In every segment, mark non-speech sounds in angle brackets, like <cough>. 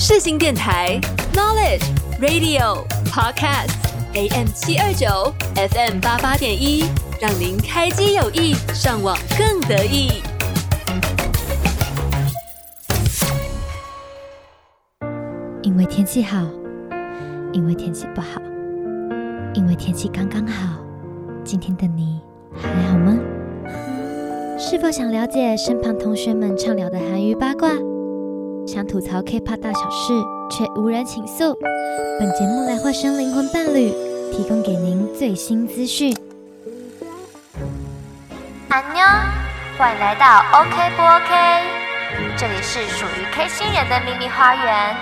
世新电台 Knowledge Radio Podcast AM 七二九 FM 八八点一，让您开机有益，上网更得意。因为天气好，因为天气不好，因为天气刚刚好。今天的你还好吗？是否想了解身旁同学们畅聊的韩娱八卦？想吐槽 K-pop 大小事，却无人倾诉。本节目来化身灵魂伴侣，提供给您最新资讯。安妞，欢迎来到 OK 不 OK？这里是属于 K 星人的秘密花园，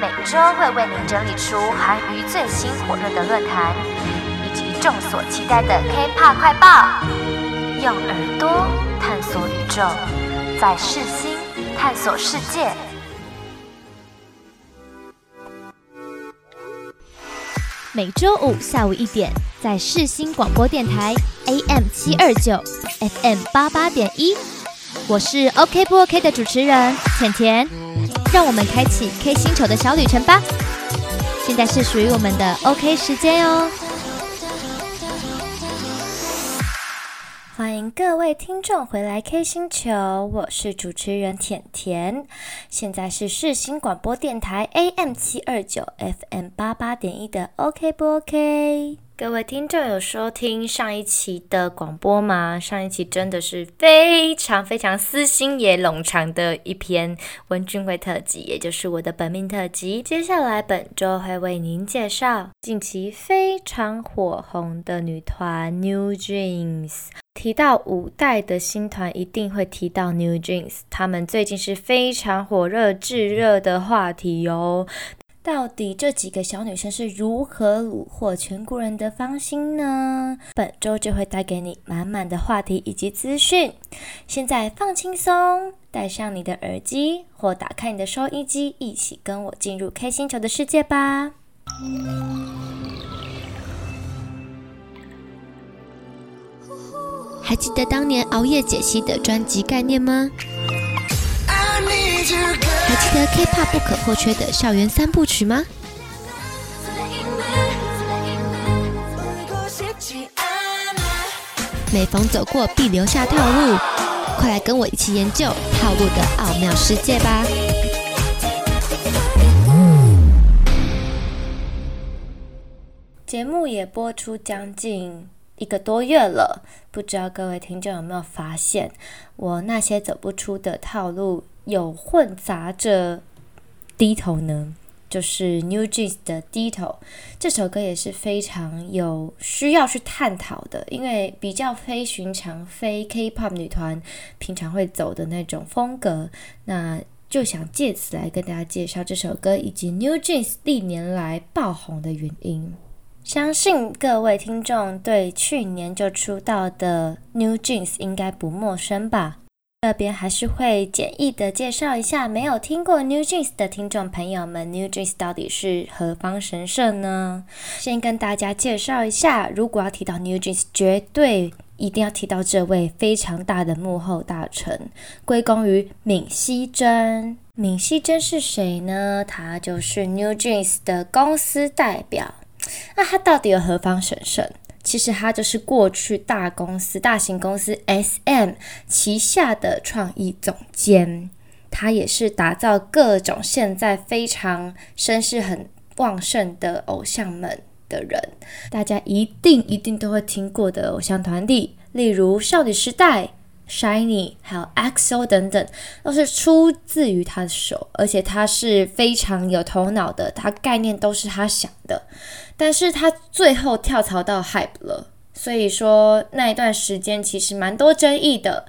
每周会为您整理出韩娱最新火热的论坛，以及众所期待的 K-pop 快报，用耳朵探索宇宙，在世新探索世界。每周五下午一点，在世新广播电台 AM 七二九 FM 八八点一，我是 OK 不 OK 的主持人甜甜，让我们开启 K 星球的小旅程吧。现在是属于我们的 OK 时间哦。欢迎各位听众回来 K 星球，我是主持人甜甜。现在是世新广播电台 AM 七二九 FM 八八点一的 OK 不 OK？各位听众有收听上一期的广播吗？上一期真的是非常非常私心也冗长的一篇文俊辉特辑，也就是我的本命特辑。接下来本周会为您介绍近期非常火红的女团 New Jeans。提到五代的新团，一定会提到 New Jeans，他们最近是非常火热、炙热的话题哦。到底这几个小女生是如何虏获全国人的芳心呢？本周就会带给你满满的话题以及资讯。现在放轻松，戴上你的耳机或打开你的收音机，一起跟我进入 K 星球的世界吧。还记得当年熬夜解析的专辑概念吗？还记得 K-pop 不可或缺的校园三部曲吗？每逢走过必留下套路，快来跟我一起研究套路的奥妙世界吧！节目也播出将近一个多月了，不知道各位听众有没有发现，我那些走不出的套路有混杂着低头呢？就是 New Jeans 的低头这首歌也是非常有需要去探讨的，因为比较非寻常、非 K-pop 女团平常会走的那种风格，那就想借此来跟大家介绍这首歌以及 New Jeans 历年来爆红的原因。相信各位听众对去年就出道的 New Jeans 应该不陌生吧？这边还是会简易的介绍一下没有听过 New Jeans 的听众朋友们，New Jeans 到底是何方神圣呢？先跟大家介绍一下，如果要提到 New Jeans，绝对一定要提到这位非常大的幕后大臣，归功于闵熙珍。闵熙珍是谁呢？他就是 New Jeans 的公司代表。那他到底有何方神圣？其实他就是过去大公司、大型公司 SM 旗下的创意总监，他也是打造各种现在非常声势很旺盛的偶像们的人。大家一定一定都会听过的偶像团体，例如少女时代。Shiny 还有 EXO 等等，都是出自于他的手，而且他是非常有头脑的，他概念都是他想的。但是他最后跳槽到 Hype 了，所以说那一段时间其实蛮多争议的。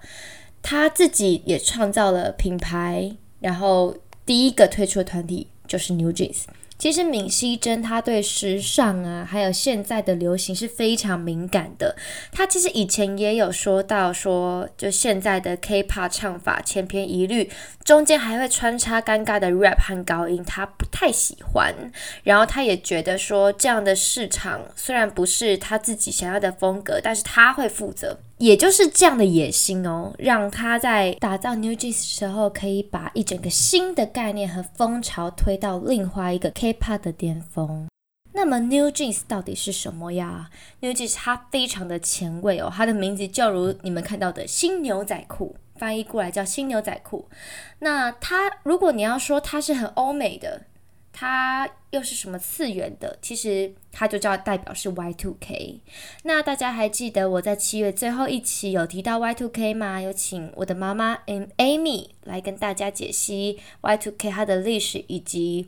他自己也创造了品牌，然后第一个推出的团体就是 New Jeans。其实闵熙珍他对时尚啊，还有现在的流行是非常敏感的。他其实以前也有说到说，就现在的 K-pop 唱法千篇一律，中间还会穿插尴尬的 rap 和高音，他不太喜欢。然后他也觉得说，这样的市场虽然不是他自己想要的风格，但是他会负责。也就是这样的野心哦，让他在打造 New Jeans 的时候，可以把一整个新的概念和风潮推到另外一个 K-pop 的巅峰。那么 New Jeans 到底是什么呀？New Jeans 它非常的前卫哦，它的名字就如你们看到的新牛仔裤，翻译过来叫新牛仔裤。那它如果你要说它是很欧美的。它又是什么次元的？其实它就叫代表是 Y2K。那大家还记得我在七月最后一期有提到 Y2K 吗？有请我的妈妈 Amy 来跟大家解析 Y2K 它的历史以及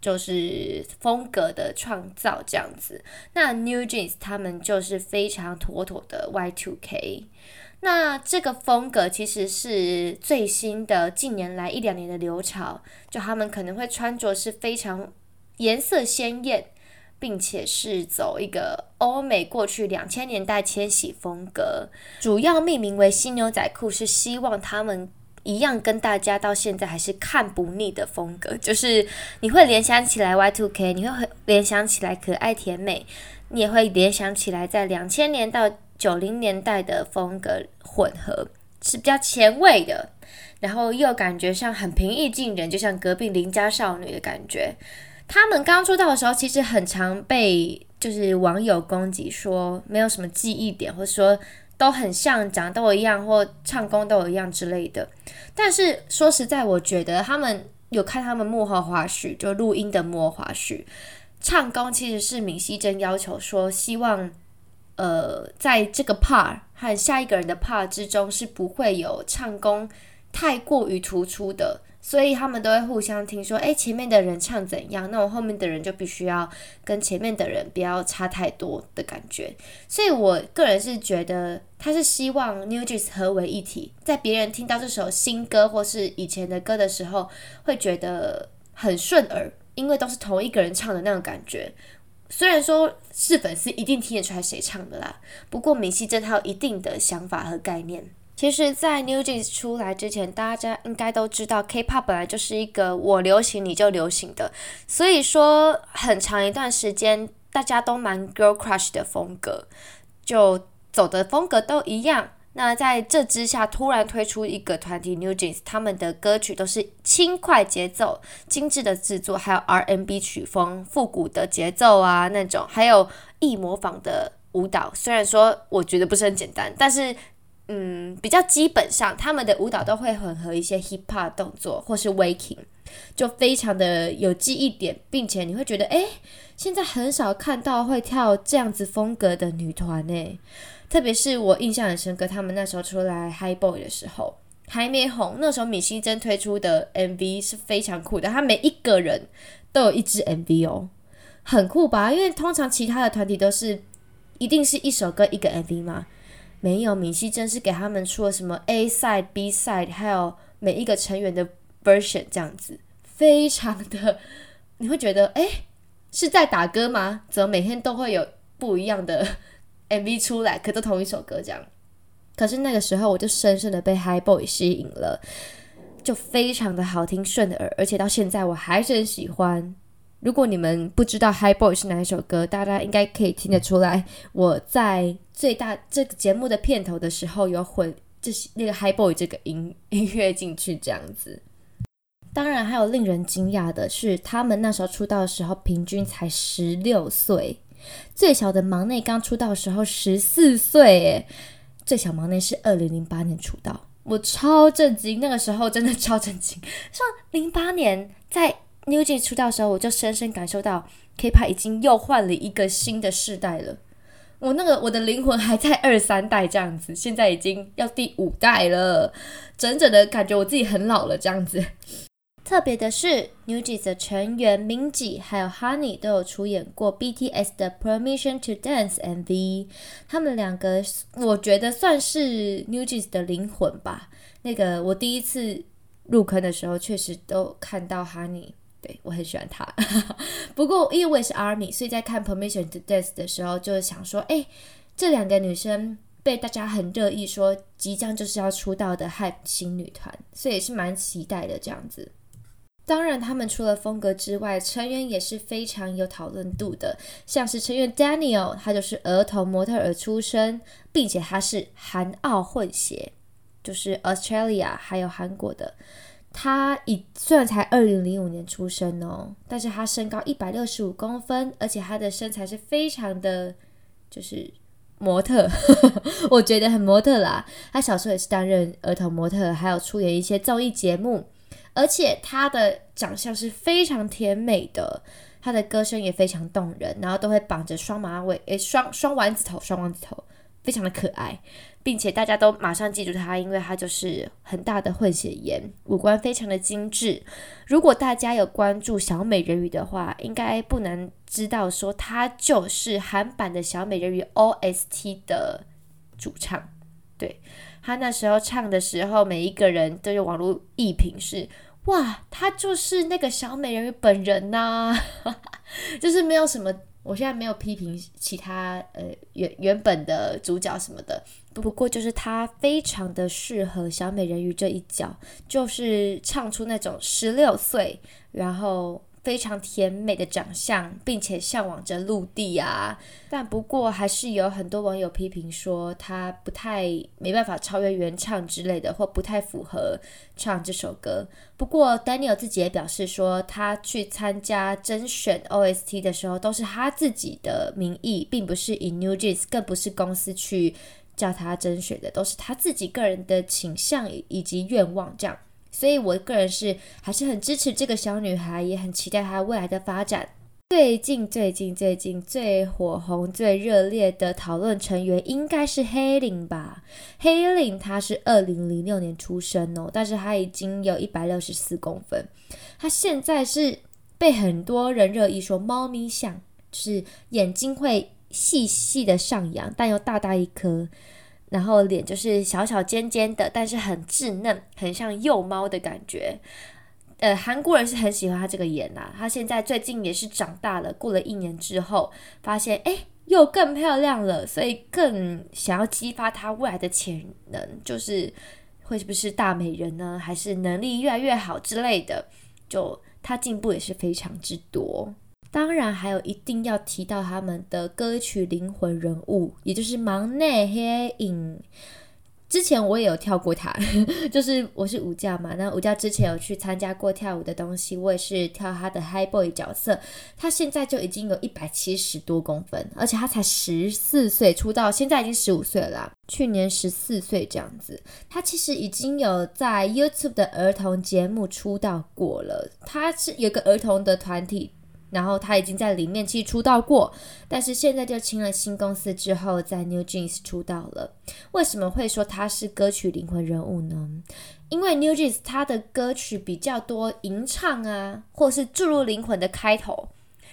就是风格的创造这样子。那 New Jeans 他们就是非常妥妥的 Y2K。那这个风格其实是最新的，近年来一两年的流潮，就他们可能会穿着是非常颜色鲜艳，并且是走一个欧美过去两千年代千禧风格，主要命名为新牛仔裤，是希望他们一样跟大家到现在还是看不腻的风格，就是你会联想起来 Y2K，你会联想起来可爱甜美，你也会联想起来在两千年到九零年代的风格混合是比较前卫的，然后又感觉上很平易近人，就像隔壁邻家少女的感觉。他们刚出道的时候，其实很常被就是网友攻击说没有什么记忆点，或者说都很像，长得都一样，或唱功都一样之类的。但是说实在，我觉得他们有看他们幕后花絮，就录音的幕后花絮，唱功其实是闵熙珍要求说希望。呃，在这个 part 和下一个人的 part 之中是不会有唱功太过于突出的，所以他们都会互相听说，诶，前面的人唱怎样，那我后面的人就必须要跟前面的人不要差太多的感觉。所以我个人是觉得，他是希望 New Jeans 合为一体，在别人听到这首新歌或是以前的歌的时候，会觉得很顺耳，因为都是同一个人唱的那种感觉。虽然说是粉丝一定听得出来谁唱的啦，不过明熙珍他有一定的想法和概念。其实，在 New Jeans 出来之前，大家应该都知道，K-pop 本来就是一个我流行你就流行的，所以说很长一段时间大家都蛮 girl crush 的风格，就走的风格都一样。那在这之下，突然推出一个团体 New Jeans，他们的歌曲都是轻快节奏、精致的制作，还有 R&B 曲风、复古的节奏啊那种，还有易模仿的舞蹈。虽然说我觉得不是很简单，但是嗯，比较基本上他们的舞蹈都会混合一些 hip hop 动作或是 waking，就非常的有记忆点，并且你会觉得，诶，现在很少看到会跳这样子风格的女团诶。特别是我印象很深刻，他们那时候出来 High Boy 的时候还没红，那时候闵熙珍推出的 MV 是非常酷的，他每一个人都有一支 MV 哦，很酷吧？因为通常其他的团体都是一定是一首歌一个 MV 嘛，没有，闵熙珍是给他们出了什么 A side、B side，还有每一个成员的 version 这样子，非常的你会觉得诶，是在打歌吗？怎么每天都会有不一样的？MV 出来，可都同一首歌这样。可是那个时候，我就深深的被 High Boy 吸引了，就非常的好听，顺耳，而且到现在我还是很喜欢。如果你们不知道 High Boy 是哪一首歌，大家应该可以听得出来。我在最大这个节目的片头的时候，有混这些那个 High Boy 这个音音乐进去，这样子。当然，还有令人惊讶的是，他们那时候出道的时候，平均才十六岁。最小的忙内刚出道的时候十四岁，诶，最小忙内是二零零八年出道，我超震惊，那个时候真的超震惊。说零八年在 New Jeans 出道的时候，我就深深感受到 K-pop 已经又换了一个新的世代了。我那个我的灵魂还在二三代这样子，现在已经要第五代了，整整的感觉我自己很老了这样子。特别的是，New Jeans 的成员 Minzy 还有 Honey 都有出演过 BTS 的 Permission to Dance MV。他们两个，我觉得算是 New Jeans 的灵魂吧。那个我第一次入坑的时候，确实都看到 Honey，对，我很喜欢他。<laughs> 不过因为我也是 ARMY，所以在看 Permission to Dance 的时候，就想说，哎，这两个女生被大家很热议，说即将就是要出道的 HYBE 新女团，所以也是蛮期待的这样子。当然，他们除了风格之外，成员也是非常有讨论度的。像是成员 Daniel，他就是儿童模特儿出身，并且他是韩澳混血，就是 Australia 还有韩国的。他以虽然才二零零五年出生哦，但是他身高一百六十五公分，而且他的身材是非常的，就是模特，<laughs> 我觉得很模特啦。他小时候也是担任儿童模特，还有出演一些综艺节目。而且他的长相是非常甜美的，他的歌声也非常动人，然后都会绑着双马尾，诶，双双丸子头，双丸子头，非常的可爱，并且大家都马上记住他，因为他就是很大的混血颜，五官非常的精致。如果大家有关注小美人鱼的话，应该不难知道说他就是韩版的小美人鱼 OST 的主唱，对。他那时候唱的时候，每一个人都有网络艺评是，哇，他就是那个小美人鱼本人呐、<laughs> 就是没有什么，我现在没有批评其他呃原原本的主角什么的，不过就是他非常的适合小美人鱼这一角，就是唱出那种十六岁，然后。非常甜美的长相，并且向往着陆地啊！但不过还是有很多网友批评说他不太没办法超越原唱之类的，或不太符合唱这首歌。不过 Daniel 自己也表示说，他去参加甄选 OST 的时候，都是他自己的名义，并不是以 New Jeans，更不是公司去叫他甄选的，都是他自己个人的倾向以及愿望这样。所以，我个人是还是很支持这个小女孩，也很期待她未来的发展。最近、最近、最近最火红、最热烈的讨论成员应该是黑领吧？黑领她是二零零六年出生哦，但是她已经有一百六十四公分。她现在是被很多人热议说猫咪像，就是眼睛会细细的上扬，但又大大一颗。然后脸就是小小尖尖的，但是很稚嫩，很像幼猫的感觉。呃，韩国人是很喜欢他这个颜呐。他现在最近也是长大了，过了一年之后，发现哎，又更漂亮了，所以更想要激发他未来的潜能，就是会是不是大美人呢？还是能力越来越好之类的？就他进步也是非常之多。当然，还有一定要提到他们的歌曲灵魂人物，也就是忙内黑影。之前我也有跳过他，<laughs> 就是我是舞教嘛。那舞教之前有去参加过跳舞的东西，我也是跳他的 High Boy 角色。他现在就已经有一百七十多公分，而且他才十四岁出道，现在已经十五岁了啦，去年十四岁这样子。他其实已经有在 YouTube 的儿童节目出道过了，他是有个儿童的团体。然后他已经在里面其实出道过，但是现在就签了新公司之后，在 New Jeans 出道了。为什么会说他是歌曲灵魂人物呢？因为 New Jeans 他的歌曲比较多吟唱啊，或是注入灵魂的开头，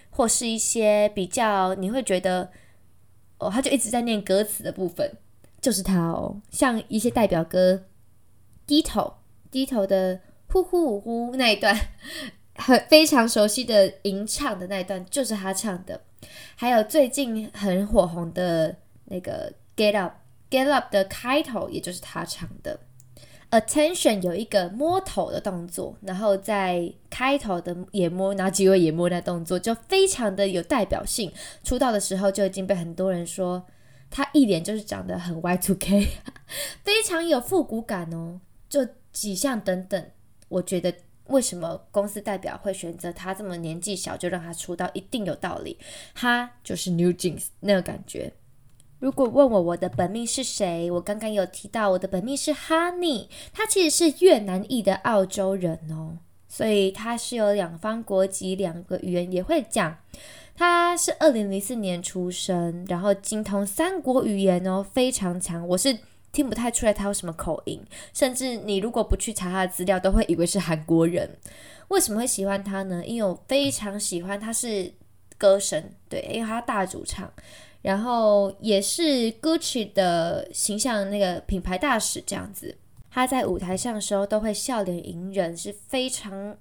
或是一些比较你会觉得哦，他就一直在念歌词的部分，就是他哦。像一些代表歌，低头低头的呼呼呼那一段。很非常熟悉的吟唱的那一段就是他唱的，还有最近很火红的那个 Get Up Get Up 的开头，也就是他唱的。Attention 有一个摸头的动作，然后在开头的也摸，然后结尾也摸那动作，就非常的有代表性。出道的时候就已经被很多人说他一脸就是长得很 Y2K，<laughs> 非常有复古感哦。就几项等等，我觉得。为什么公司代表会选择他这么年纪小就让他出道？一定有道理。他就是 New Jeans 那个感觉。如果问我我的本命是谁，我刚刚有提到我的本命是 Honey，他其实是越南裔的澳洲人哦，所以他是有两方国籍，两个语言也会讲。他是二零零四年出生，然后精通三国语言哦，非常强。我是。听不太出来他有什么口音，甚至你如果不去查他的资料，都会以为是韩国人。为什么会喜欢他呢？因为我非常喜欢他是歌神，对，因为他大主唱，然后也是 Gucci 的形象那个品牌大使这样子。他在舞台上的时候都会笑脸迎人，是非常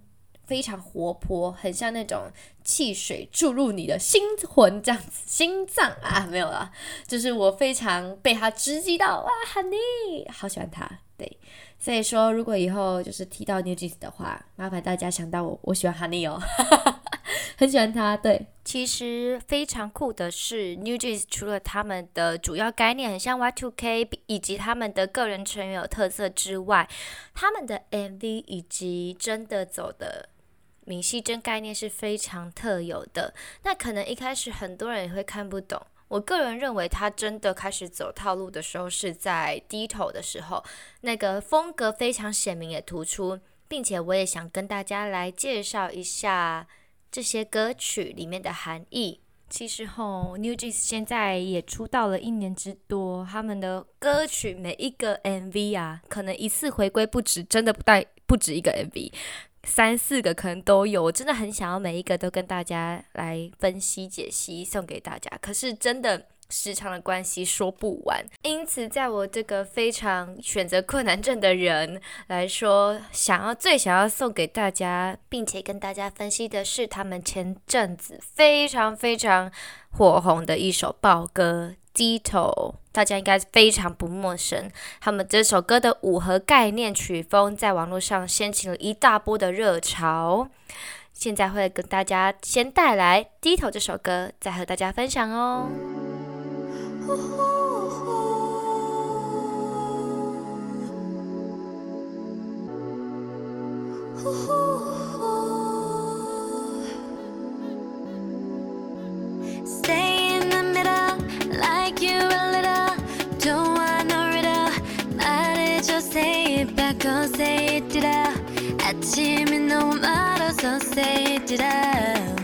非常活泼，很像那种汽水注入你的心魂这样子，心脏啊，没有了，就是我非常被他直击到哇，Honey，好喜欢他，对，所以说如果以后就是提到 NewJeans 的话，麻烦大家想到我，我喜欢 Honey 哦，<laughs> 很喜欢他，对。其实非常酷的是，NewJeans 除了他们的主要概念很像 Y2K，以及他们的个人成员有特色之外，他们的 MV 以及真的走的。米希珍概念是非常特有的，那可能一开始很多人也会看不懂。我个人认为，他真的开始走套路的时候是在低头的时候，那个风格非常鲜明也突出，并且我也想跟大家来介绍一下这些歌曲里面的含义。其实吼，NewJeans 现在也出道了一年之多，他们的歌曲每一个 MV 啊，可能一次回归不止，真的不带不止一个 MV。三四个可能都有，我真的很想要每一个都跟大家来分析解析，送给大家。可是真的时长的关系说不完，因此在我这个非常选择困难症的人来说，想要最想要送给大家，并且跟大家分析的是他们前阵子非常非常火红的一首爆歌。低头，大家应该非常不陌生。他们这首歌的舞和概念曲风在网络上掀起了一大波的热潮。现在会跟大家先带来《低头》这首歌，再和大家分享哦。don't wanna read out 말해줘. Say it back or say it out. 아침이 너무 멀어서 say it out.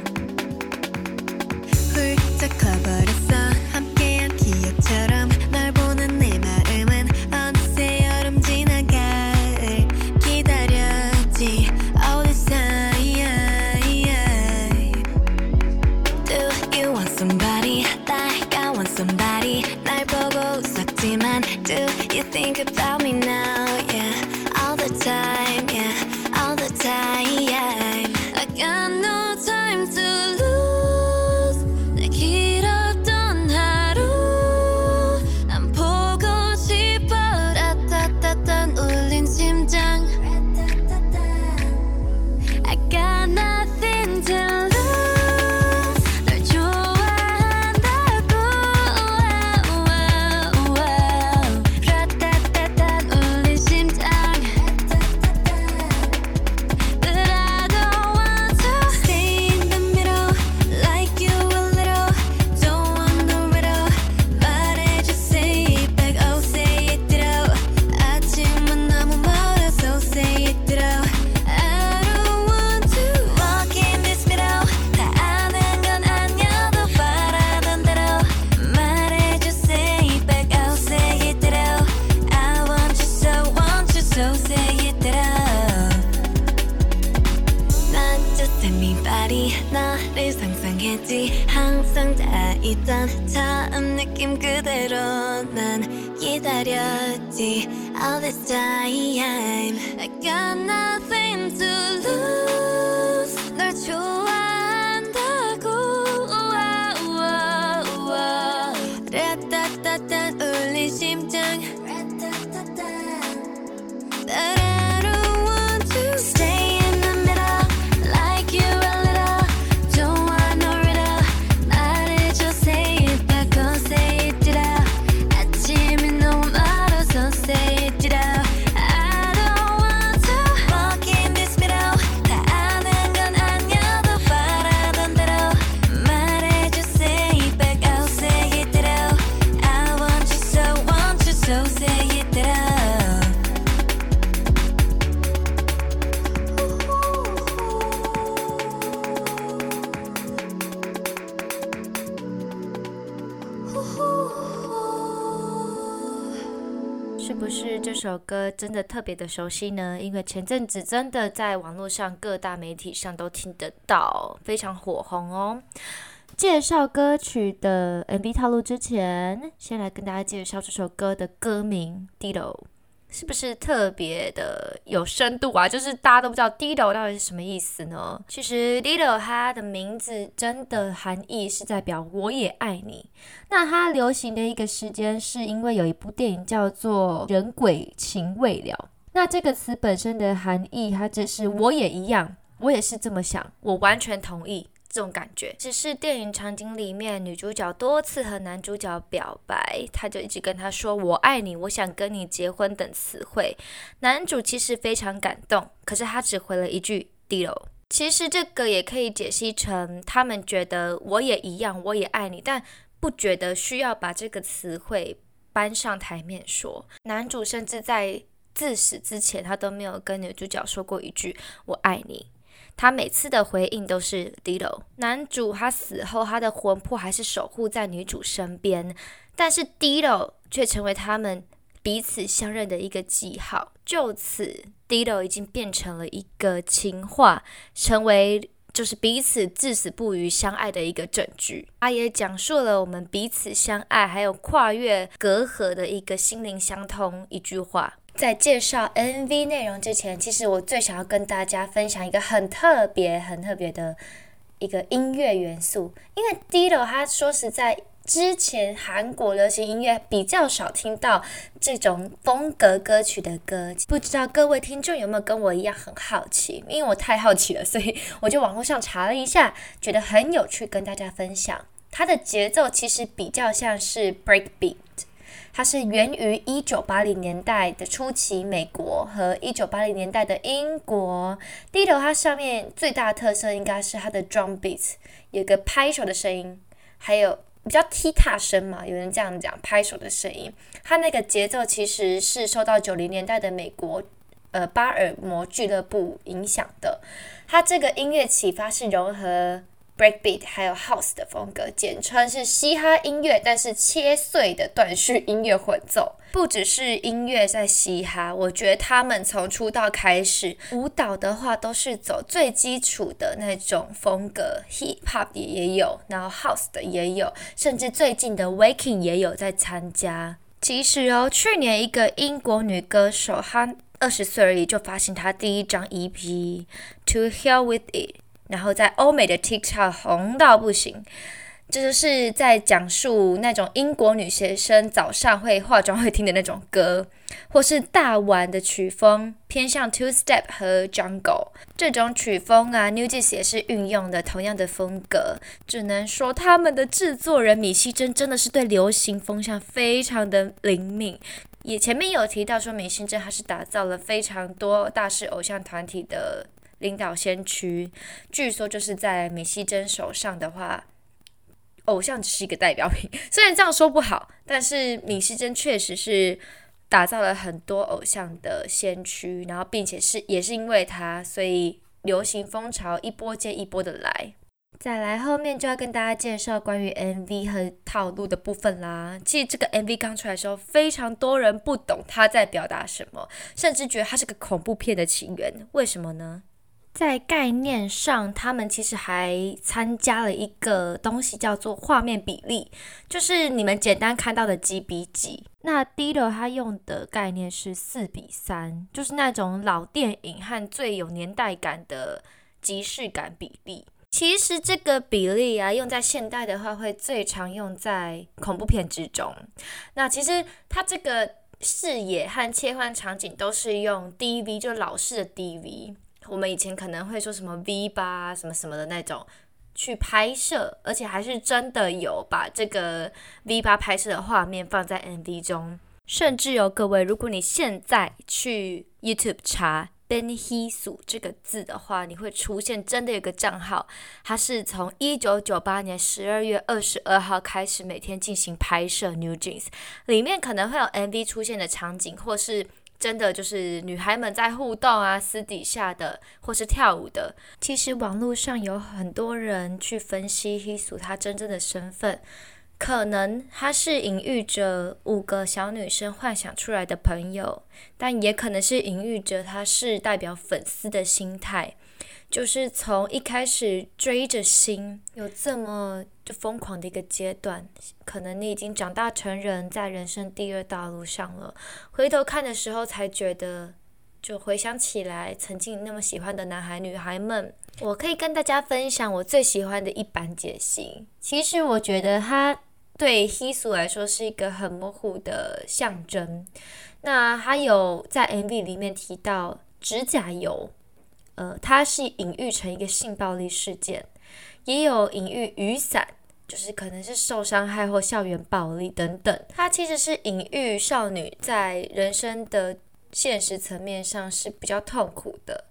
首歌真的特别的熟悉呢，因为前阵子真的在网络上各大媒体上都听得到，非常火红哦。介绍歌曲的 MV 套路之前，先来跟大家介绍这首歌的歌名《Ditto》。是不是特别的有深度啊？就是大家都不知道 Dido 到底是什么意思呢？其实 Dido 它的名字真的含义是代表我也爱你。那它流行的一个时间是因为有一部电影叫做《人鬼情未了》。那这个词本身的含义，它就是我也一样，我也是这么想，我完全同意。这种感觉，只是电影场景里面，女主角多次和男主角表白，她就一直跟他说“我爱你”，我想跟你结婚等词汇。男主其实非常感动，可是他只回了一句 “Dido”。其实这个也可以解析成，他们觉得我也一样，我也爱你，但不觉得需要把这个词汇搬上台面说。男主甚至在自死之前，他都没有跟女主角说过一句“我爱你”。他每次的回应都是 d 老。男主他死后，他的魂魄还是守护在女主身边，但是 d 老却成为他们彼此相认的一个记号。就此 d 老已经变成了一个情话，成为就是彼此至死不渝相爱的一个证据。他也讲述了我们彼此相爱，还有跨越隔阂的一个心灵相通一句话。在介绍 MV 内容之前，其实我最想要跟大家分享一个很特别、很特别的一个音乐元素。因为 Dido 他说实在，之前韩国流行音乐比较少听到这种风格歌曲的歌，不知道各位听众有没有跟我一样很好奇？因为我太好奇了，所以我就网络上查了一下，觉得很有趣，跟大家分享。它的节奏其实比较像是 breakbeat。它是源于一九八零年代的初期，美国和一九八零年代的英国。Dido 它上面最大的特色应该是它的 drum beat，有个拍手的声音，还有比较踢踏声嘛，有人这样讲，拍手的声音。它那个节奏其实是受到九零年代的美国呃巴尔摩俱乐部影响的。它这个音乐启发是融合。Breakbeat 还有 House 的风格，简称是嘻哈音乐，但是切碎的断续音乐混奏。不只是音乐在嘻哈，我觉得他们从出道开始，舞蹈的话都是走最基础的那种风格，Hip Hop 也也有，然后 House 的也有，甚至最近的 Waking 也有在参加。其实哦，去年一个英国女歌手，她二十岁而已就发行她第一张 EP To Hell With It。然后在欧美的 TikTok 红到不行，这就是在讲述那种英国女学生早上会化妆会听的那种歌，或是大碗的曲风，偏向 Two Step 和 Jungle 这种曲风啊，NewJeans 也是运用的同样的风格。只能说他们的制作人米希珍真的是对流行风向非常的灵敏。也前面有提到说，米希珍还是打造了非常多大势偶像团体的。领导先驱，据说就是在米希珍手上的话，偶像只是一个代表品。虽然这样说不好，但是米希珍确实是打造了很多偶像的先驱，然后并且是也是因为他，所以流行风潮一波接一波的来。再来后面就要跟大家介绍关于 MV 和套路的部分啦。其实这个 MV 刚出来的时候，非常多人不懂他在表达什么，甚至觉得它是个恐怖片的情缘。为什么呢？在概念上，他们其实还参加了一个东西，叫做画面比例，就是你们简单看到的几比几。那 Dido 他用的概念是四比三，就是那种老电影和最有年代感的即视感比例。其实这个比例啊，用在现代的话，会最常用在恐怖片之中。那其实它这个视野和切换场景都是用 DV，就老式的 DV。我们以前可能会说什么 V 八什么什么的那种去拍摄，而且还是真的有把这个 V 八拍摄的画面放在 MV 中，甚至有各位，如果你现在去 YouTube 查 Benhisu 这个字的话，你会出现真的有个账号，它是从一九九八年十二月二十二号开始每天进行拍摄 NewJeans，里面可能会有 MV 出现的场景，或是。真的就是女孩们在互动啊，私底下的或是跳舞的。其实网络上有很多人去分析 Heesu 他真正的身份，可能他是隐喻着五个小女生幻想出来的朋友，但也可能是隐喻着他是代表粉丝的心态。就是从一开始追着星，有这么就疯狂的一个阶段，可能你已经长大成人，在人生第二道路上了。回头看的时候，才觉得，就回想起来，曾经那么喜欢的男孩女孩们，我可以跟大家分享我最喜欢的一版解析。其实我觉得他对黑素来说是一个很模糊的象征。那还有在 MV 里面提到指甲油。呃，它是隐喻成一个性暴力事件，也有隐喻雨伞，就是可能是受伤害或校园暴力等等。它其实是隐喻少女在人生的现实层面上是比较痛苦的。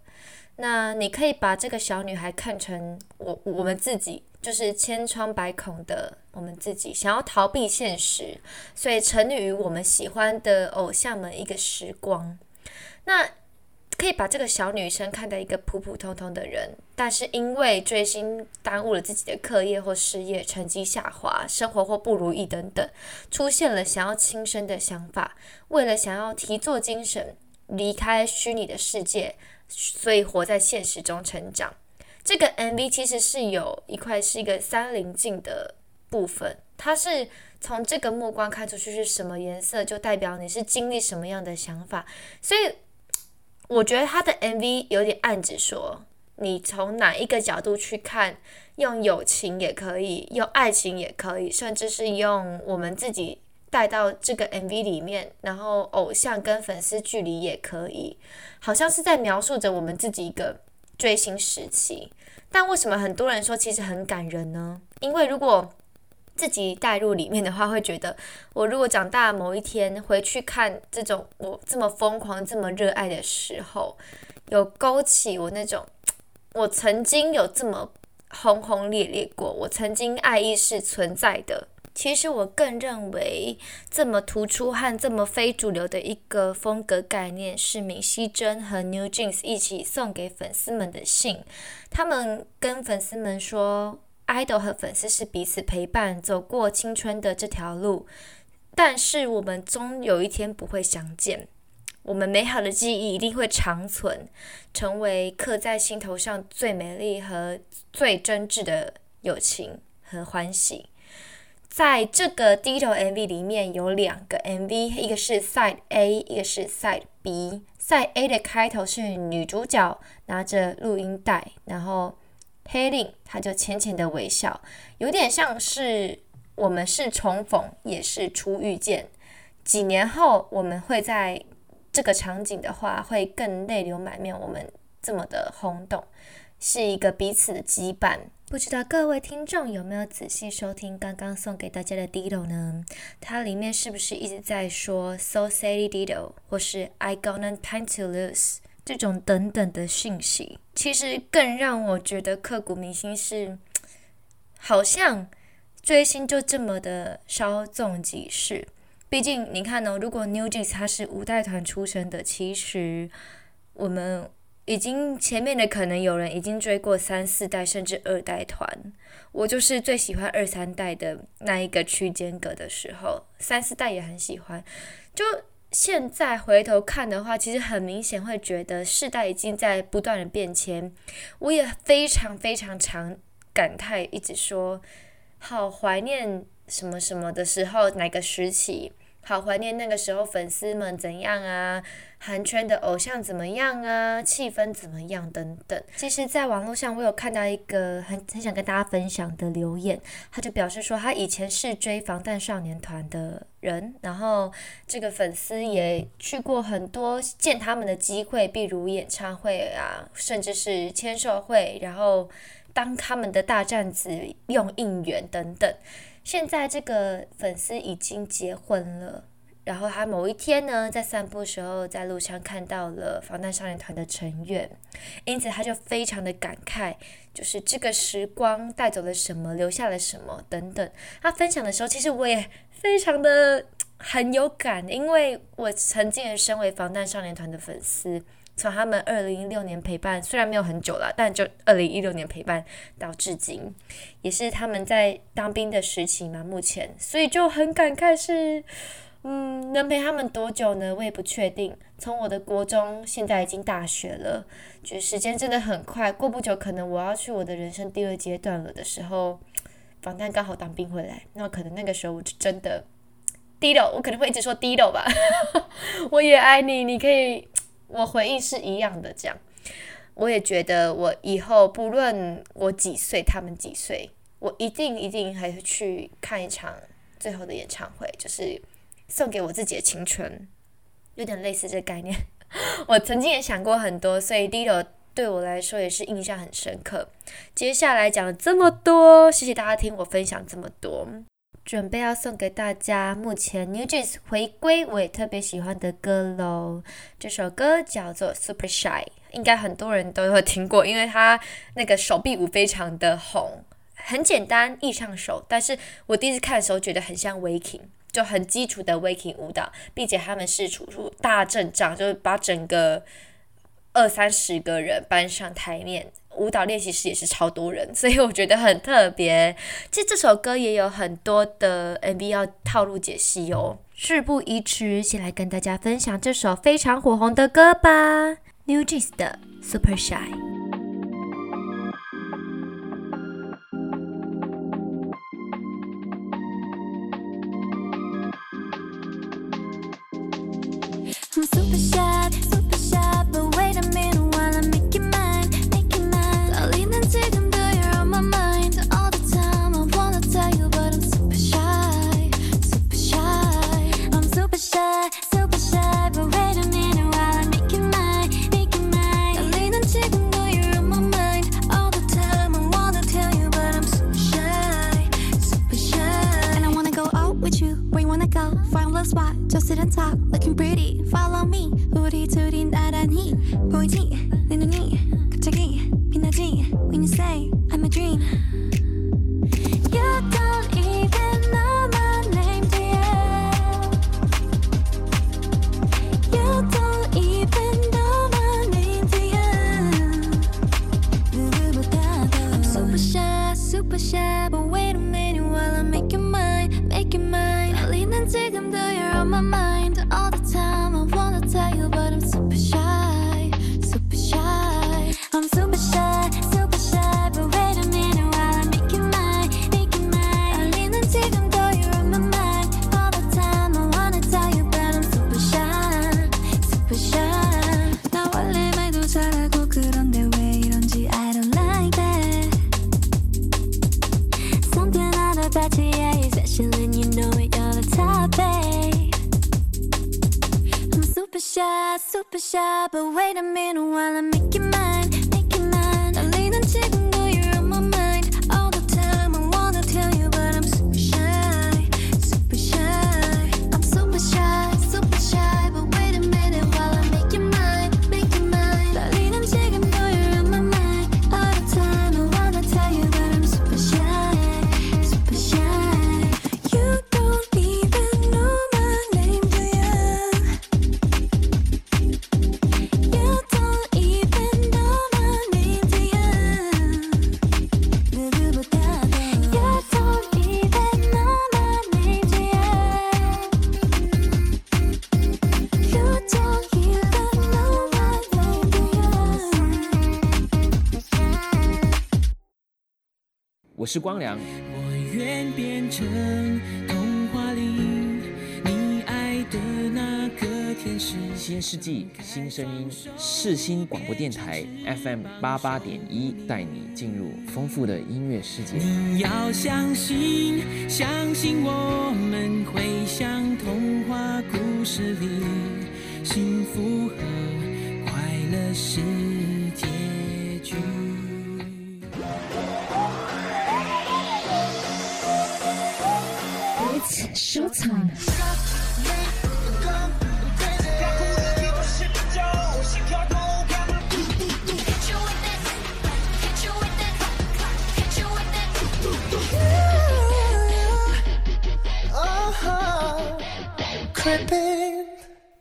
那你可以把这个小女孩看成我我们自己，就是千疮百孔的我们自己，想要逃避现实，所以沉溺于我们喜欢的偶像们一个时光。那。可以把这个小女生看成一个普普通通的人，但是因为追星耽误了自己的课业或事业，成绩下滑，生活或不如意等等，出现了想要轻生的想法。为了想要提作精神，离开虚拟的世界，所以活在现实中成长。这个 MV 其实是有一块是一个三棱镜的部分，它是从这个目光看出去是什么颜色，就代表你是经历什么样的想法，所以。我觉得他的 MV 有点暗指说，你从哪一个角度去看，用友情也可以，用爱情也可以，甚至是用我们自己带到这个 MV 里面，然后偶像跟粉丝距离也可以，好像是在描述着我们自己一个追星时期。但为什么很多人说其实很感人呢？因为如果自己带入里面的话，会觉得我如果长大某一天回去看这种我这么疯狂、这么热爱的时候，有勾起我那种 <tsk> 我曾经有这么轰轰烈烈过，我曾经爱意是存在的。其实我更认为这么突出和这么非主流的一个风格概念，是闵熙珍和 New Jeans 一起送给粉丝们的信。他们跟粉丝们说。Idol 和粉丝是彼此陪伴走过青春的这条路，但是我们终有一天不会相见。我们美好的记忆一定会长存，成为刻在心头上最美丽和最真挚的友情和欢喜。在这个 Ditto MV 里面有两个 MV，一个是 Side A，一个是 Side B。Side A 的开头是女主角拿着录音带，然后。黑令，他就浅浅的微笑，有点像是我们是重逢，也是初遇见。几年后，我们会在这个场景的话，会更泪流满面。我们这么的轰动，是一个彼此的羁绊。不知道各位听众有没有仔细收听刚刚送给大家的 Ditto 呢？它里面是不是一直在说 So Sadie Ditto，或是 I Got No Time To Lose？这种等等的讯息，其实更让我觉得刻骨铭心是，好像追星就这么的稍纵即逝。毕竟你看呢、哦，如果 New Jeans 它是五代团出身的，其实我们已经前面的可能有人已经追过三四代甚至二代团，我就是最喜欢二三代的那一个区间隔的时候，三四代也很喜欢，就。现在回头看的话，其实很明显会觉得世代已经在不断的变迁。我也非常非常常感慨，一直说好怀念什么什么的时候，哪个时期。好怀念那个时候粉丝们怎样啊，韩圈的偶像怎么样啊，气氛怎么样等等。其实，在网络上我有看到一个很很想跟大家分享的留言，他就表示说他以前是追防弹少年团的人，然后这个粉丝也去过很多见他们的机会，比如演唱会啊，甚至是签售会，然后当他们的大站子用应援等等。现在这个粉丝已经结婚了，然后他某一天呢，在散步的时候，在路上看到了防弹少年团的成员，因此他就非常的感慨，就是这个时光带走了什么，留下了什么等等。他分享的时候，其实我也非常的很有感，因为我曾经也身为防弹少年团的粉丝。从他们二零一六年陪伴，虽然没有很久了，但就二零一六年陪伴到至今，也是他们在当兵的时期嘛。目前，所以就很感慨是，嗯，能陪他们多久呢？我也不确定。从我的国中，现在已经大学了，觉得时间真的很快。过不久，可能我要去我的人生第二阶段了的时候，防弹刚好当兵回来，那可能那个时候我就真的低了，我可能会一直说低了吧。<laughs> 我也爱你，你可以，我回忆是一样的。这样，我也觉得我以后不论我几岁，他们几岁，我一定一定还会去看一场最后的演唱会，就是。送给我自己的青春，有点类似这个概念。<laughs> 我曾经也想过很多，所以 Dido 对我来说也是印象很深刻。接下来讲了这么多，谢谢大家听我分享这么多。准备要送给大家目前 NewJeans 回归我也特别喜欢的歌喽。这首歌叫做 Super Shy，应该很多人都有听过，因为它那个手臂舞非常的红，很简单易上手。但是我第一次看的时候觉得很像 Waking。就很基础的 Waking 舞蹈，并且他们是处处大阵仗，就是把整个二三十个人搬上台面，舞蹈练习室也是超多人，<laughs> 所以我觉得很特别。其实这首歌也有很多的 MV 要套路解析哦。事不宜迟，先来跟大家分享这首非常火红的歌吧，NewJeans 的 Super Shy。but wait a minute while I'm 是光良。我愿变成童话里你爱的那个天使。新世纪新声音，世新广播电台 FM 八八点一，带你进入丰富的音乐世界。你要相信，相信我们会像童话故事里，幸福和快乐是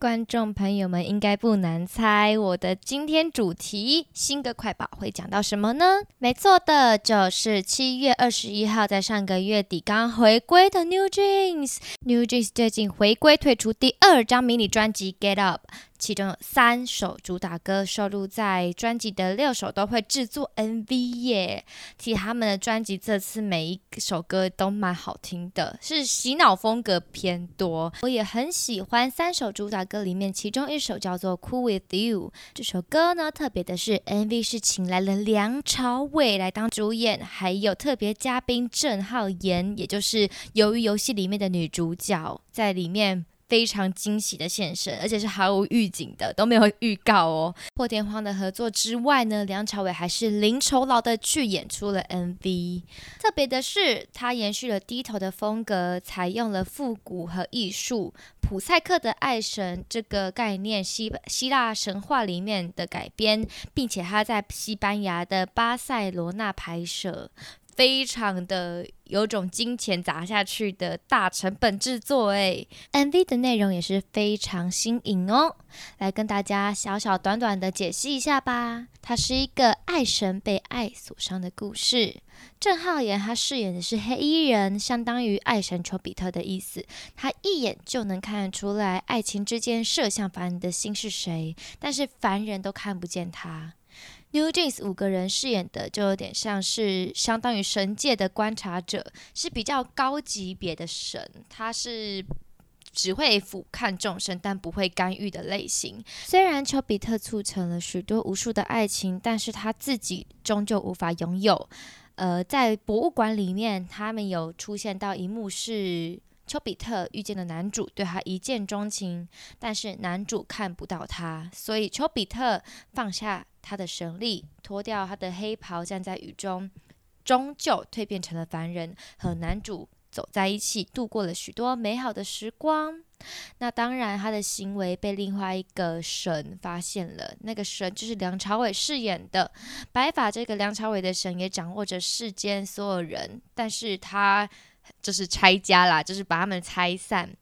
观众朋友们应该不难猜，我的今天主题新歌快报会讲到什么呢？没错的，就是七月二十一号在上个月底刚回归的 New Jeans。New Jeans 最近回归推出第二张迷你专辑《Get Up》。其中有三首主打歌收录在专辑的六首都会制作 MV 耶。其实他们的专辑这次每一首歌都蛮好听的，是洗脑风格偏多。我也很喜欢三首主打歌里面其中一首叫做《Cool With You》。这首歌呢，特别的是 MV 是请来了梁朝伟来当主演，还有特别嘉宾郑浩妍，也就是《鱿鱼游戏》里面的女主角，在里面。非常惊喜的现身，而且是毫无预警的，都没有预告哦。破天荒的合作之外呢，梁朝伟还是零酬劳的去演出了 MV。特别的是，他延续了低头的风格，采用了复古和艺术。普赛克的爱神这个概念，希希腊神话里面的改编，并且他在西班牙的巴塞罗那拍摄。非常的有种金钱砸下去的大成本制作诶，MV 的内容也是非常新颖哦。来跟大家小小短短的解析一下吧。它是一个爱神被爱所伤的故事。郑浩妍他饰演的是黑衣人，相当于爱神丘比特的意思。他一眼就能看出来爱情之间射向凡人的心是谁，但是凡人都看不见他。New Jeans 五个人饰演的就有点像是相当于神界的观察者，是比较高级别的神，他是只会俯瞰众生，但不会干预的类型。虽然丘比特促成了许多无数的爱情，但是他自己终究无法拥有。呃，在博物馆里面，他们有出现到一幕是。丘比特遇见了男主，对他一见钟情，但是男主看不到他，所以丘比特放下他的神力，脱掉他的黑袍，站在雨中，终究蜕变成了凡人，和男主走在一起，度过了许多美好的时光。那当然，他的行为被另外一个神发现了，那个神就是梁朝伟饰演的白发。这个梁朝伟的神也掌握着世间所有人，但是他。就是拆家啦，就是把他们拆散，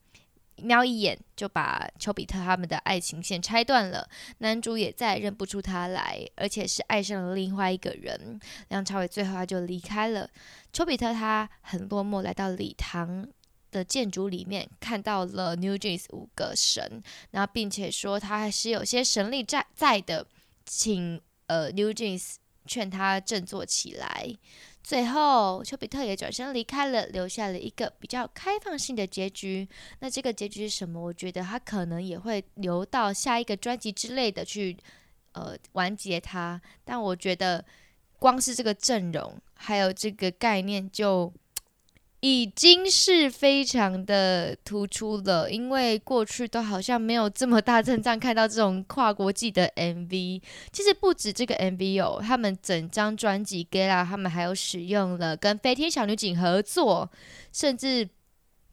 瞄一眼就把丘比特他们的爱情线拆断了。男主也再认不出他来，而且是爱上了另外一个人。梁朝伟最后他就离开了。丘比特他很落寞，来到礼堂的建筑里面，看到了 New Jeans 五个神，然后并且说他还是有些神力在在的，请呃 New Jeans 劝他振作起来。最后，丘比特也转身离开了，留下了一个比较开放性的结局。那这个结局是什么？我觉得他可能也会留到下一个专辑之类的去，呃，完结它。但我觉得，光是这个阵容，还有这个概念就。已经是非常的突出了，因为过去都好像没有这么大阵仗看到这种跨国际的 MV。其实不止这个 MV 哦，他们整张专辑《Gala》他们还有使用了跟飞天小女警合作，甚至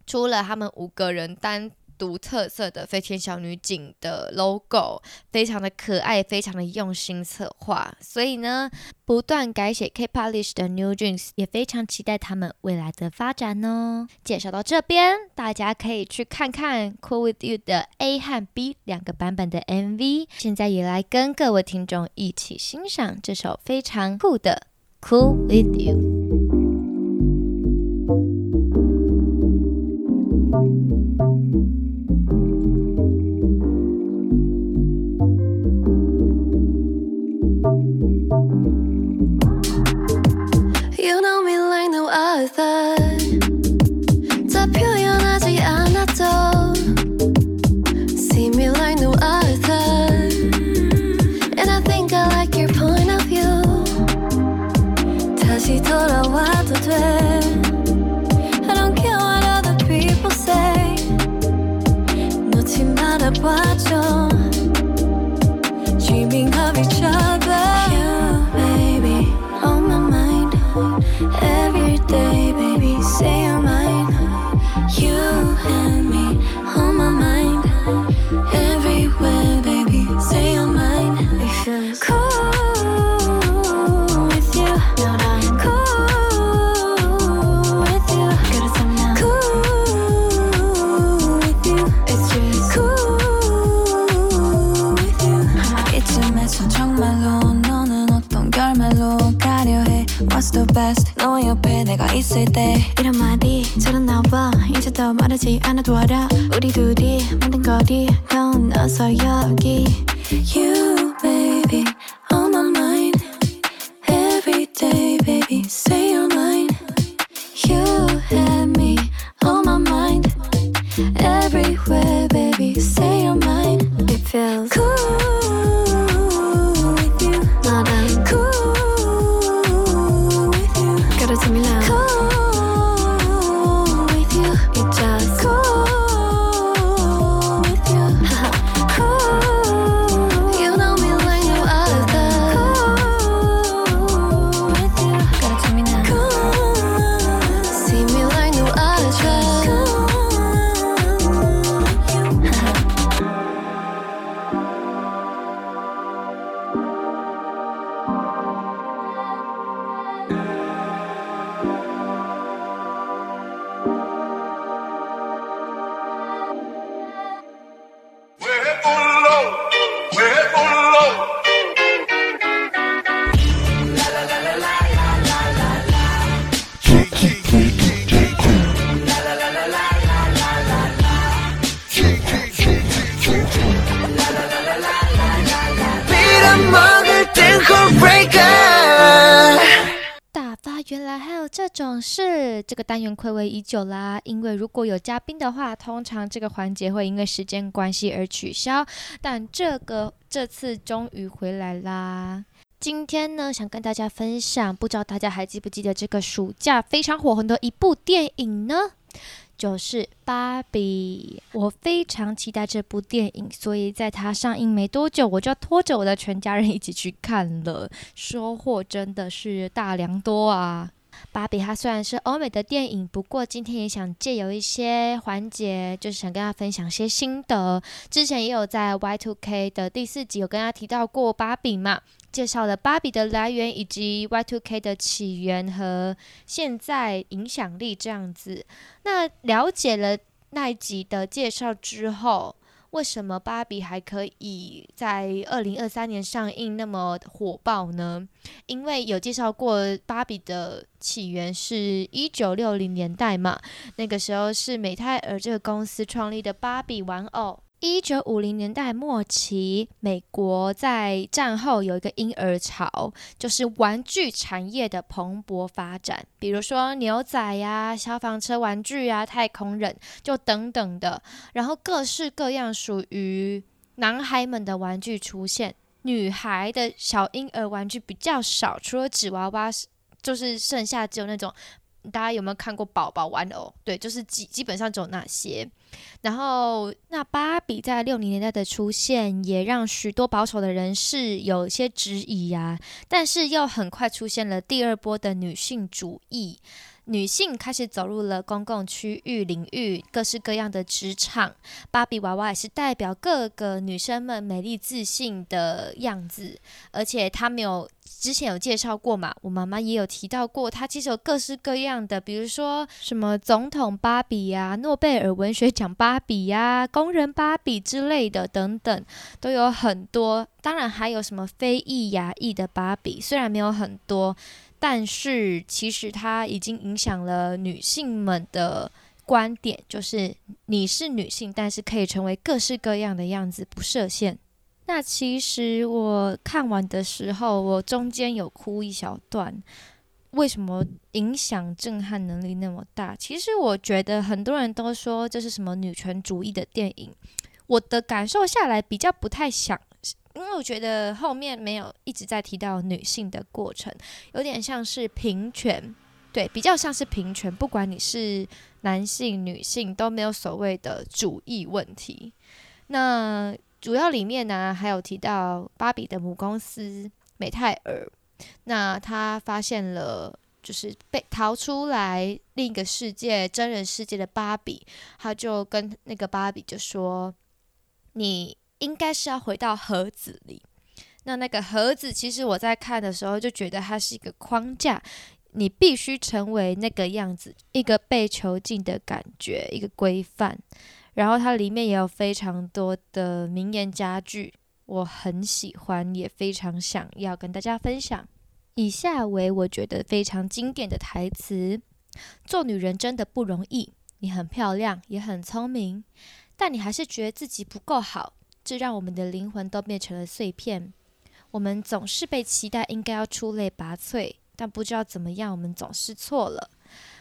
出了他们五个人单。独特色的飞天小女警的 LOGO，非常的可爱，非常的用心策划。所以呢，不断改写 K-Palish 的 NEW DREAMS 也非常期待他们未来的发展哦。介绍到这边，大家可以去看看 COOL WITH YOU 的 A 和 B 两个版本的 MV。现在也来跟各位听众一起欣赏这首非常酷的 COOL WITH YOU。other me like no other And I think I like your point of view. I don't care what other people say. 있을 때 이런 말이 잘 나와 이제도 말하지 않아도 알아 우리 둘이 만든 거리 넌 어서 여기 You baby on my mind Every day baby say you're mine You have me on my mind Everywhere baby say you're mine It feels cool 个单元睽违已久啦。因为如果有嘉宾的话，通常这个环节会因为时间关系而取消，但这个这次终于回来啦。今天呢，想跟大家分享，不知道大家还记不记得这个暑假非常火红的一部电影呢？就是《芭比》，我非常期待这部电影，所以在它上映没多久，我就拖着我的全家人一起去看了，收获真的是大良多啊！芭比它虽然是欧美的电影，不过今天也想借由一些环节，就是想跟大家分享些心得。之前也有在 Y Two K 的第四集有跟大家提到过芭比嘛。介绍了芭比的来源，以及 Y Two K 的起源和现在影响力这样子。那了解了那一集的介绍之后，为什么芭比还可以在二零二三年上映那么火爆呢？因为有介绍过芭比的起源是一九六零年代嘛，那个时候是美泰尔这个公司创立的芭比玩偶。一九五零年代末期，美国在战后有一个婴儿潮，就是玩具产业的蓬勃发展，比如说牛仔呀、消防车玩具啊、太空人，就等等的。然后各式各样属于男孩们的玩具出现，女孩的小婴儿玩具比较少，除了纸娃娃，就是剩下只有那种。大家有没有看过宝宝玩偶？对，就是基基本上只有那些。然后，那芭比在六零年代的出现，也让许多保守的人士有些质疑呀、啊。但是，又很快出现了第二波的女性主义。女性开始走入了公共区域领域，各式各样的职场。芭比娃娃也是代表各个女生们美丽自信的样子，而且她没有之前有介绍过嘛，我妈妈也有提到过，她其实有各式各样的，比如说什么总统芭比呀、诺贝尔文学奖芭比呀、工人芭比之类的等等，都有很多。当然还有什么非裔亚裔的芭比，虽然没有很多。但是其实它已经影响了女性们的观点，就是你是女性，但是可以成为各式各样的样子，不设限。那其实我看完的时候，我中间有哭一小段。为什么影响震撼能力那么大？其实我觉得很多人都说这是什么女权主义的电影，我的感受下来比较不太想。因为我觉得后面没有一直在提到女性的过程，有点像是平权，对，比较像是平权，不管你是男性、女性都没有所谓的主义问题。那主要里面呢，还有提到芭比的母公司美泰尔，那他发现了就是被逃出来另一个世界真人世界的芭比，他就跟那个芭比就说：“你。”应该是要回到盒子里。那那个盒子，其实我在看的时候就觉得它是一个框架，你必须成为那个样子，一个被囚禁的感觉，一个规范。然后它里面也有非常多的名言佳句，我很喜欢，也非常想要跟大家分享。以下为我觉得非常经典的台词：做女人真的不容易，你很漂亮，也很聪明，但你还是觉得自己不够好，这让我们的灵魂都变成了碎片。我们总是被期待应该要出类拔萃，但不知道怎么样，我们总是错了。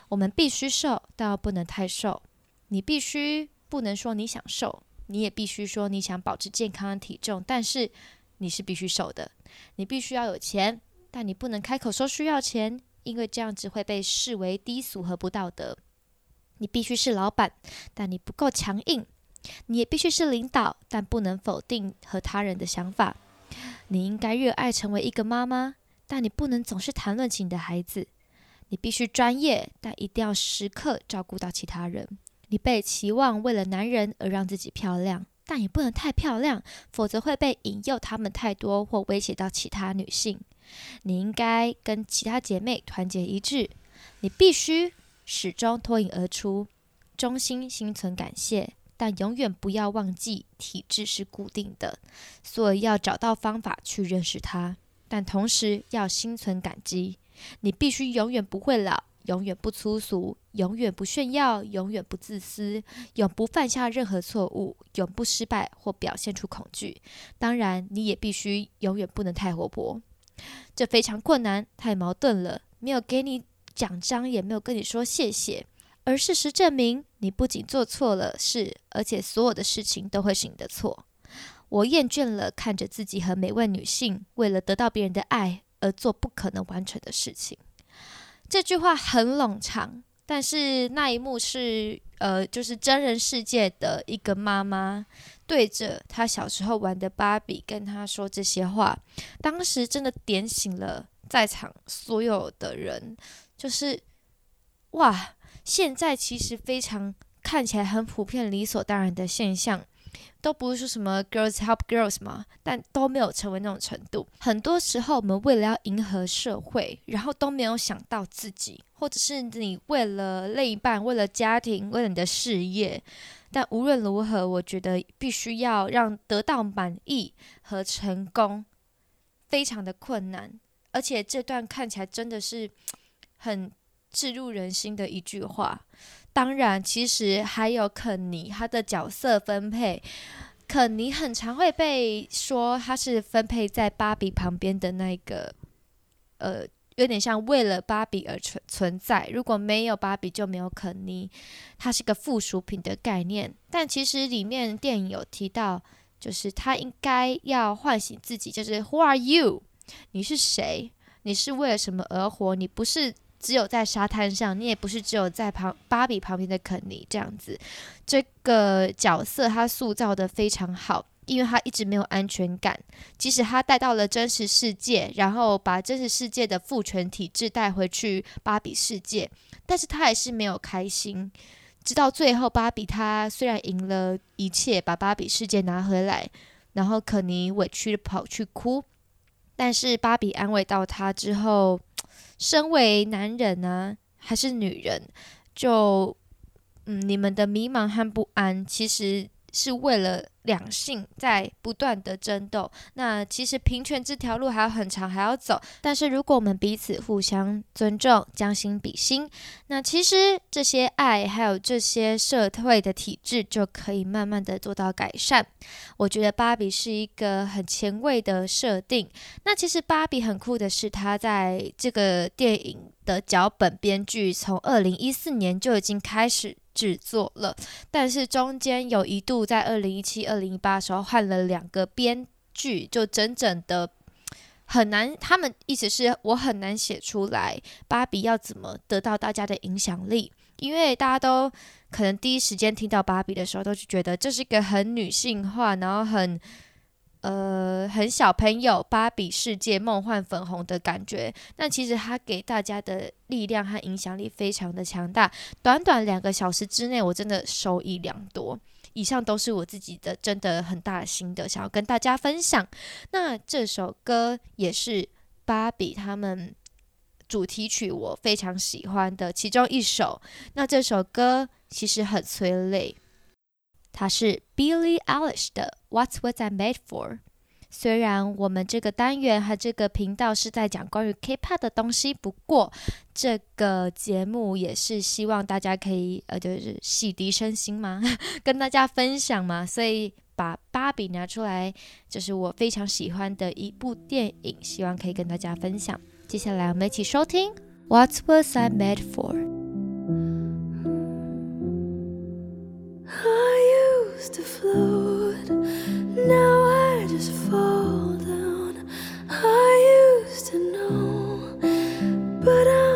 我们必须瘦，但又不能太瘦。你必须不能说你想瘦，你也必须说你想保持健康的体重，但是你是必须瘦的。你必须要有钱，但你不能开口说需要钱，因为这样子会被视为低俗和不道德。你必须是老板，但你不够强硬。你也必须是领导，但不能否定和他人的想法。你应该热爱成为一个妈妈，但你不能总是谈论起你的孩子。你必须专业，但一定要时刻照顾到其他人。你被期望为了男人而让自己漂亮，但也不能太漂亮，否则会被引诱他们太多或威胁到其他女性。你应该跟其他姐妹团结一致。你必须始终脱颖而出，衷心心存感谢。但永远不要忘记，体质是固定的，所以要找到方法去认识它。但同时要心存感激。你必须永远不会老，永远不粗俗，永远不炫耀，永远不自私，永不犯下任何错误，永不失败或表现出恐惧。当然，你也必须永远不能太活泼。这非常困难，太矛盾了。没有给你奖章，也没有跟你说谢谢。而事实证明，你不仅做错了事，而且所有的事情都会是你的错。我厌倦了看着自己和每位女性为了得到别人的爱而做不可能完成的事情。这句话很冗长，但是那一幕是呃，就是真人世界的一个妈妈对着她小时候玩的芭比跟她说这些话，当时真的点醒了在场所有的人，就是哇。现在其实非常看起来很普遍、理所当然的现象，都不是说什么 girls help girls 嘛，但都没有成为那种程度。很多时候，我们为了要迎合社会，然后都没有想到自己，或者是你为了另一半、为了家庭、为了你的事业。但无论如何，我觉得必须要让得到满意和成功，非常的困难。而且这段看起来真的是很。置入人心的一句话，当然，其实还有肯尼他的角色分配，肯尼很常会被说他是分配在芭比旁边的那个，呃，有点像为了芭比而存存在。如果没有芭比，就没有肯尼，他是个附属品的概念。但其实里面电影有提到，就是他应该要唤醒自己，就是 Who are you？你是谁？你是为了什么而活？你不是。只有在沙滩上，你也不是只有在旁芭比旁边的肯尼这样子。这个角色他塑造得非常好，因为他一直没有安全感。即使他带到了真实世界，然后把真实世界的父权体制带回去芭比世界，但是他还是没有开心。直到最后，芭比他虽然赢了一切，把芭比世界拿回来，然后肯尼委屈的跑去哭，但是芭比安慰到他之后。身为男人呢、还是女人，就嗯，你们的迷茫和不安，其实是为了两性在不断的争斗。那其实平权这条路还有很长，还要走。但是如果我们彼此互相尊重，将心比心，那其实这些爱还有这些社会的体制就可以慢慢的做到改善。我觉得芭比是一个很前卫的设定。那其实芭比很酷的是，她在这个电影的脚本编剧从二零一四年就已经开始。制作了，但是中间有一度在二零一七、二零一八的时候换了两个编剧，就整整的很难。他们意思是我很难写出来芭比要怎么得到大家的影响力，因为大家都可能第一时间听到芭比的时候，都是觉得这是一个很女性化，然后很。呃，很小朋友芭比世界梦幻粉红的感觉，那其实它给大家的力量和影响力非常的强大。短短两个小时之内，我真的受益良多。以上都是我自己的真的很大的心得，想要跟大家分享。那这首歌也是芭比他们主题曲，我非常喜欢的其中一首。那这首歌其实很催泪。它是 Billie Eilish 的《What's Was I Made For》，虽然我们这个单元和这个频道是在讲关于 K-pop 的东西，不过这个节目也是希望大家可以呃，就是洗涤身心嘛，<laughs> 跟大家分享嘛，所以把芭比拿出来，就是我非常喜欢的一部电影，希望可以跟大家分享。接下来我们一起收听 What's Was I Made For？Now I just fall down. I used to know, but I.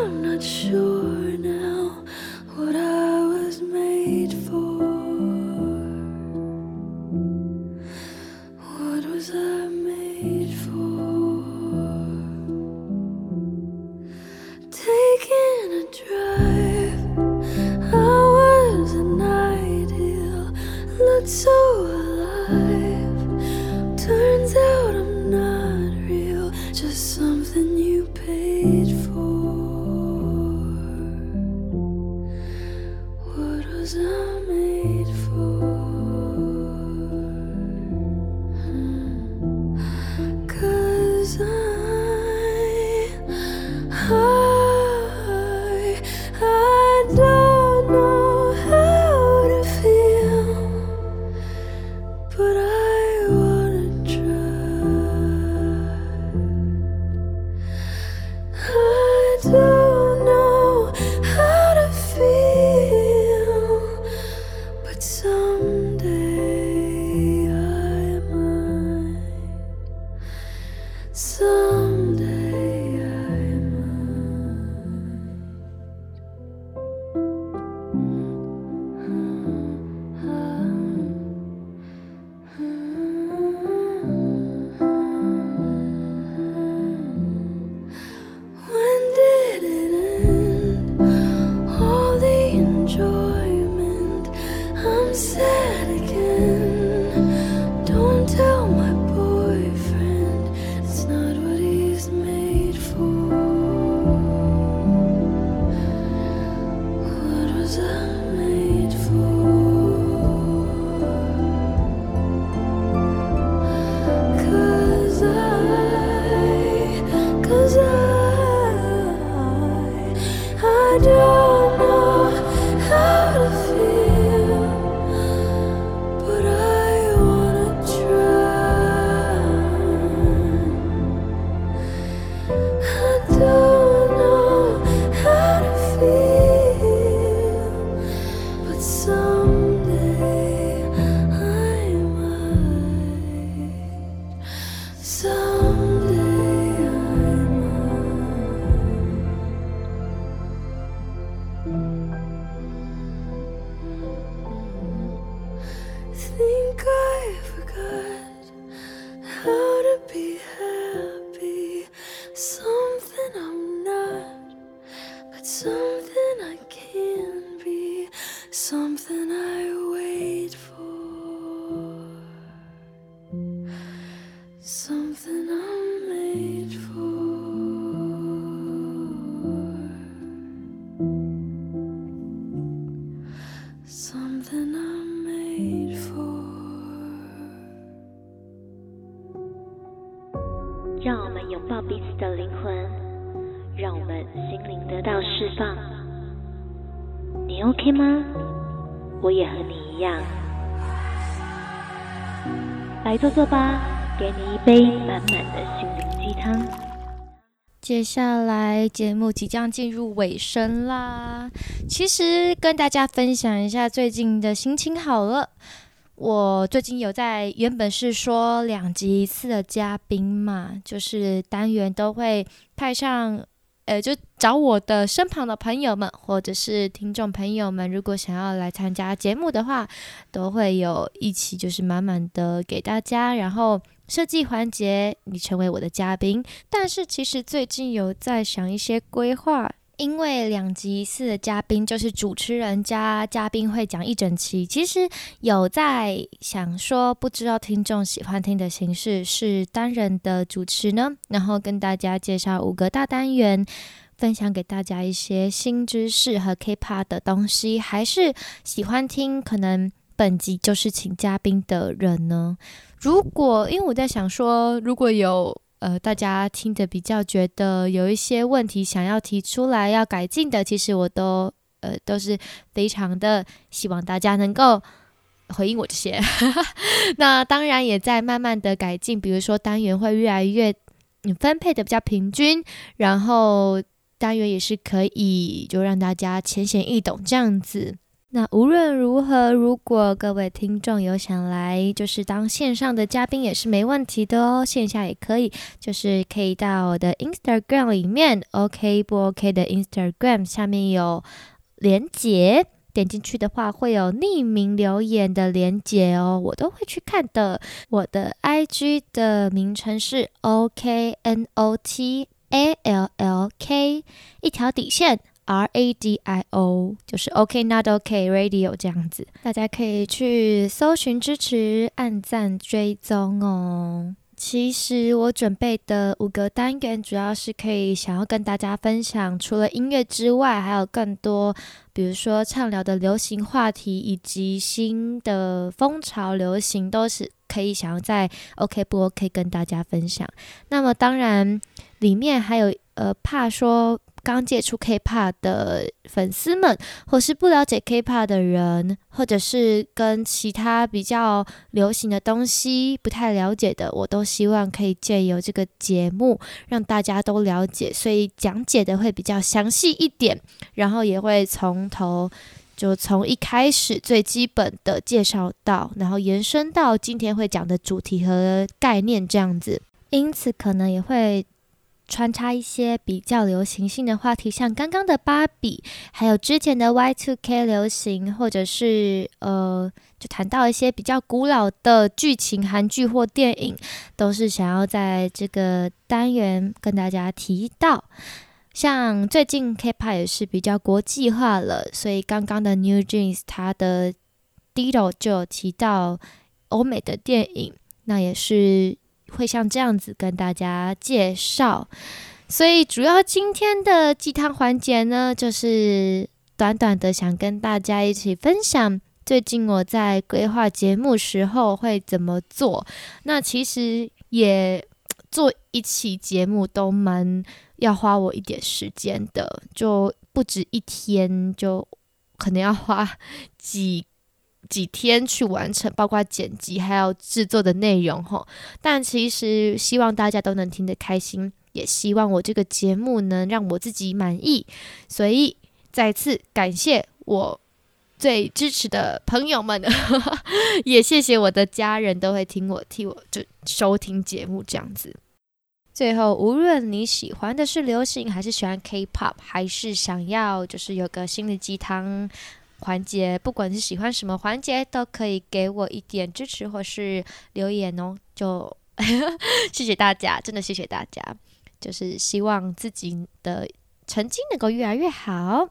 something i'm made for. 让我们拥抱彼此的灵魂让我们心灵得到释放。你 ok 吗？我也和你一样。来坐坐吧给你一杯满满的心灵鸡汤。接下来节目即将进入尾声啦，其实跟大家分享一下最近的心情好了。我最近有在原本是说两集一次的嘉宾嘛，就是单元都会派上。呃，就找我的身旁的朋友们，或者是听众朋友们，如果想要来参加节目的话，都会有一起，就是满满的给大家。然后设计环节，你成为我的嘉宾。但是其实最近有在想一些规划。因为两集一次的嘉宾就是主持人加嘉宾会讲一整期，其实有在想说，不知道听众喜欢听的形式是单人的主持呢，然后跟大家介绍五个大单元，分享给大家一些新知识和 K-pop 的东西，还是喜欢听可能本集就是请嘉宾的人呢？如果因为我在想说，如果有呃大家听着比较觉得有一些问题想要提出来要改进的，其实我都呃都是非常的希望大家能够回应我这些。<laughs> 那当然也在慢慢的改进，比如说单元会越来越分配的比较平均，然后单元也是可以就让大家浅显易懂这样子。那无论如何，如果各位听众有想来，就是当线上的嘉宾也是没问题的哦，线下也可以，就是可以到我的 Instagram 里面，OK 不 OK 的 Instagram 下面有连接，点进去的话会有匿名留言的连接哦，我都会去看的。我的 IG 的名称是 OK N O T A L L K 一条底线。R A D I O 就是 OK Not OK Radio 这样子，大家可以去搜寻支持、按赞、追踪哦。其实我准备的五个单元，主要是可以想要跟大家分享，除了音乐之外，还有更多，比如说畅聊的流行话题，以及新的风潮流行，都是可以想要在 OK 不 OK 跟大家分享。那么当然，里面还有呃，怕说。刚接触 K-pop 的粉丝们，或是不了解 K-pop 的人，或者是跟其他比较流行的东西不太了解的，我都希望可以借由这个节目让大家都了解，所以讲解的会比较详细一点，然后也会从头就从一开始最基本的介绍到，然后延伸到今天会讲的主题和概念这样子，因此可能也会。穿插一些比较流行性的话题，像刚刚的芭比，还有之前的 Y2K 流行，或者是呃，就谈到一些比较古老的剧情韩剧或电影，都是想要在这个单元跟大家提到。像最近 K-pop 也是比较国际化了，所以刚刚的 New Jeans 它的 Dido 就有提到欧美的电影，那也是。会像这样子跟大家介绍，所以主要今天的鸡汤环节呢，就是短短的想跟大家一起分享最近我在规划节目时候会怎么做。那其实也做一期节目都蛮要花我一点时间的，就不止一天，就可能要花几。几天去完成，包括剪辑还有制作的内容吼。但其实希望大家都能听得开心，也希望我这个节目能让我自己满意。所以再次感谢我最支持的朋友们，<laughs> 也谢谢我的家人都会听我替我就收听节目这样子。最后，无论你喜欢的是流行，还是喜欢 K-pop，还是想要就是有个心灵鸡汤。环节，不管是喜欢什么环节，都可以给我一点支持或是留言哦。就 <laughs> 谢谢大家，真的谢谢大家。就是希望自己的成绩能够越来越好。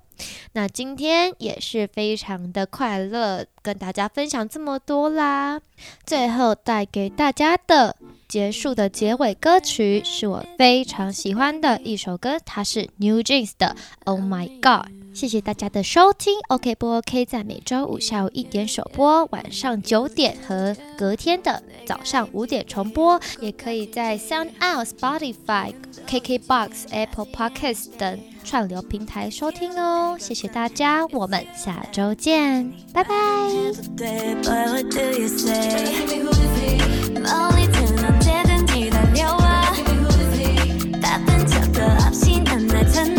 那今天也是非常的快乐，跟大家分享这么多啦。最后带给大家的结束的结尾歌曲，是我非常喜欢的一首歌，它是 New Jeans 的 Oh My God。谢谢大家的收听。OK 不 OK？在每周五下午一点首播，晚上九点和隔天的早上五点重播，也可以在 Sound Out、Spotify、KKBox、Apple Podcasts 等串流平台收听哦。谢谢大家，我们下周见，拜拜。Bye bye